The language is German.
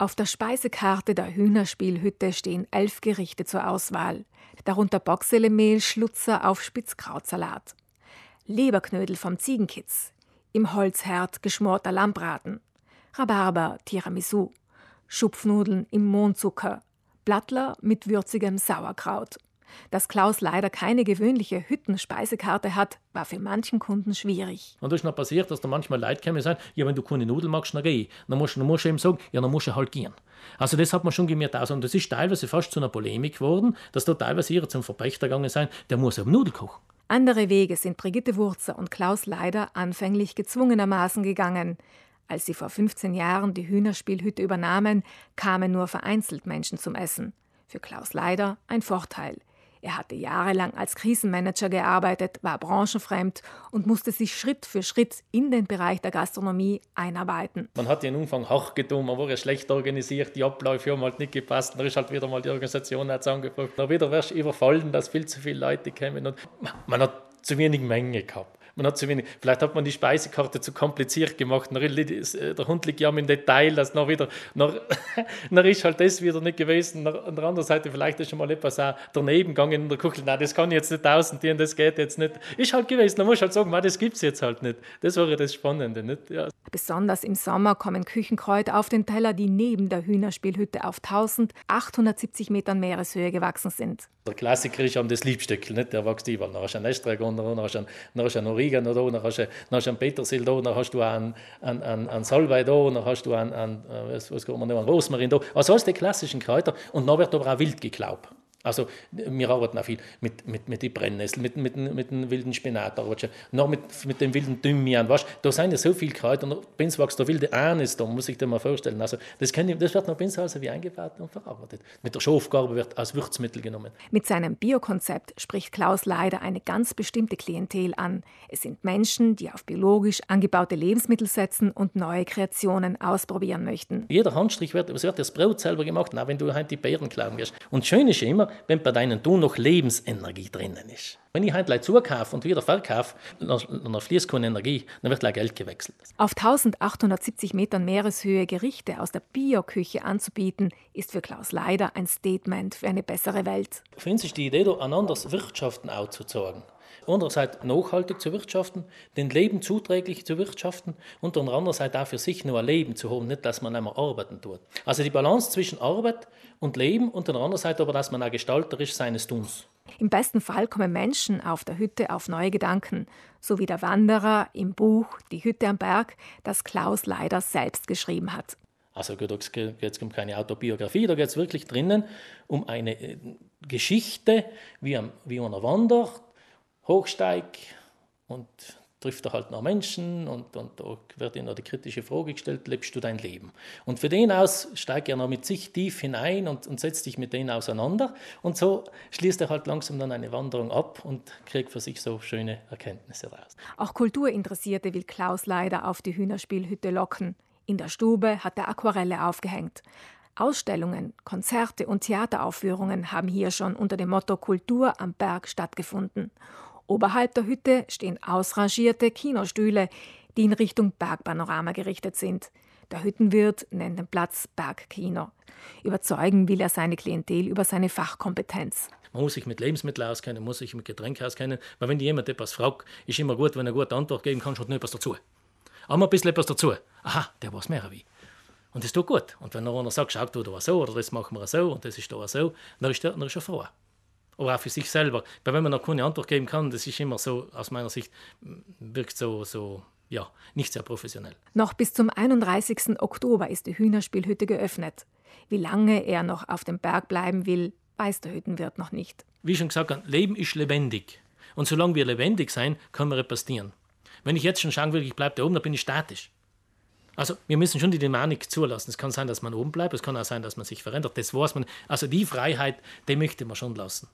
Auf der Speisekarte der Hühnerspielhütte stehen elf Gerichte zur Auswahl, darunter Boxelemehl, Schlutzer auf Spitzkrautsalat, Leberknödel vom Ziegenkitz, im Holzherd geschmorter Lammbraten, Rhabarber, Tiramisu, Schupfnudeln im Mohnzucker, Blattler mit würzigem Sauerkraut. Dass Klaus leider keine gewöhnliche Hüttenspeisekarte hat, war für manchen Kunden schwierig. Und das ist noch passiert, dass da manchmal Leute kommen und sagen, ja, wenn du keine Nudeln magst, dann geh. Dann musst, dann musst du ihm sagen, ja, dann musst du halt gehen. Also das hat man schon gemerkt aus. Und das ist teilweise fast zu einer Polemik geworden, dass da teilweise ihre zum Verpächter gegangen sind, der muss eben Nudeln kochen. Andere Wege sind Brigitte Wurzer und Klaus Leider anfänglich gezwungenermaßen gegangen. Als sie vor 15 Jahren die Hühnerspielhütte übernahmen, kamen nur vereinzelt Menschen zum Essen. Für Klaus Leider ein Vorteil. Er hatte jahrelang als Krisenmanager gearbeitet, war branchenfremd und musste sich Schritt für Schritt in den Bereich der Gastronomie einarbeiten. Man hat den Umfang hoch man war ja schlecht organisiert, die Abläufe haben halt nicht gepasst, dann ist halt wieder mal die Organisation zusammengebrochen. Dann wieder wirst du überfallen, dass viel zu viele Leute kommen man hat zu wenig Menge gehabt. Man hat zu wenig, vielleicht hat man die Speisekarte zu kompliziert gemacht. Äh, der Hund liegt ja im Detail, dass noch wieder, noch, noch ist halt das wieder nicht gewesen. An der anderen Seite, vielleicht ist schon mal etwas auch daneben gegangen in der Küche. Nein, das kann ich jetzt nicht aussortieren, das geht jetzt nicht. Ist halt gewesen. Da muss halt sagen, das gibt es jetzt halt nicht. Das wäre das Spannende. Nicht? Ja. Besonders im Sommer kommen Küchenkräuter auf den Teller, die neben der Hühnerspielhütte auf 1870 Metern Meereshöhe gewachsen sind. Der Klassiker ist am das Liebstöckel, nicht? der wächst überall. Dann hast du einen Estragon, dann hast du einen, hast du einen Oregano da, dann hast du, dann hast du einen Petersil da, dann hast du einen, einen, einen, einen Salbei da, dann hast du einen, einen, was, was kann man einen Rosmarin da. Also alles die klassischen Kräuter und dann wird aber auch wild geglaubt. Also wir arbeiten auch viel mit, mit, mit den Brennnesseln, mit, mit, mit dem wilden Spinat, noch mit, mit dem wilden Thymian. Weißt, da sind ja so viele Kräuter, und wächst der wilde Anis da, muss ich dir mal vorstellen. Also das, ich, das wird noch also wie eingebaut und verarbeitet. Mit der Schafgarbe wird als Würzmittel genommen. Mit seinem Biokonzept spricht Klaus leider eine ganz bestimmte Klientel an. Es sind Menschen, die auf biologisch angebaute Lebensmittel setzen und neue Kreationen ausprobieren möchten. Jeder Handstrich wird, es wird das Brot selber gemacht, auch wenn du halt die Beeren klauen wirst. Und schön ist immer, wenn bei deinen Tun noch Lebensenergie drinnen ist. Wenn ich heute zukaufe und wieder verkaufe, dann fließt keine Energie, dann wird Geld gewechselt. Auf 1870 Metern Meereshöhe Gerichte aus der Bioküche anzubieten, ist für Klaus Leider ein Statement für eine bessere Welt. Für uns ist die Idee, da ein anderes Wirtschaften aufzuzeigen. Andererseits nachhaltig zu wirtschaften, den Leben zuträglich zu wirtschaften und andererseits auch für sich nur ein Leben zu haben, nicht, dass man einmal arbeiten tut. Also die Balance zwischen Arbeit und Leben und der anderen Seite aber, dass man auch gestalterisch seines Tuns. Im besten Fall kommen Menschen auf der Hütte auf neue Gedanken, so wie der Wanderer im Buch Die Hütte am Berg, das Klaus leider selbst geschrieben hat. Also da geht es um keine Autobiografie, da geht es wirklich drinnen um eine äh, Geschichte, wie, wie einer wandert, hochsteigt und trifft er halt noch Menschen und, und da wird ihm noch die kritische Frage gestellt, lebst du dein Leben? Und für den aus steigt er noch mit sich tief hinein und, und setzt sich mit denen auseinander und so schließt er halt langsam dann eine Wanderung ab und kriegt für sich so schöne Erkenntnisse raus. Auch Kulturinteressierte will Klaus leider auf die Hühnerspielhütte locken. In der Stube hat er Aquarelle aufgehängt. Ausstellungen, Konzerte und Theateraufführungen haben hier schon unter dem Motto Kultur am Berg stattgefunden. Oberhalb der Hütte stehen ausrangierte Kinostühle, die in Richtung Bergpanorama gerichtet sind. Der Hüttenwirt nennt den Platz Bergkino. Überzeugen will er seine Klientel über seine Fachkompetenz. Man muss sich mit Lebensmitteln auskennen, muss sich mit Getränken auskennen. Weil wenn jemand etwas fragt, ist immer gut, wenn er gute Antwort geben kann, schaut noch etwas dazu. Aber ein bisschen etwas dazu. Aha, der weiß mehr wie. Und das tut gut. Und wenn einer sagt, schau du da so, oder das machen wir so, und das ist da so, dann ist er, dann ist er froh aber auch für sich selber. Weil wenn man noch keine Antwort geben kann, das ist immer so, aus meiner Sicht, wirkt so, so ja, nicht sehr professionell. Noch bis zum 31. Oktober ist die Hühnerspielhütte geöffnet. Wie lange er noch auf dem Berg bleiben will, weiß der Hüttenwirt noch nicht. Wie schon gesagt, Leben ist lebendig. Und solange wir lebendig sein, können wir repastieren. Wenn ich jetzt schon schauen will, ich bleibe da oben, dann bin ich statisch. Also wir müssen schon die Dynamik zulassen. Es kann sein, dass man oben bleibt, es kann auch sein, dass man sich verändert. Das weiß man. Also die Freiheit, die möchte man schon lassen.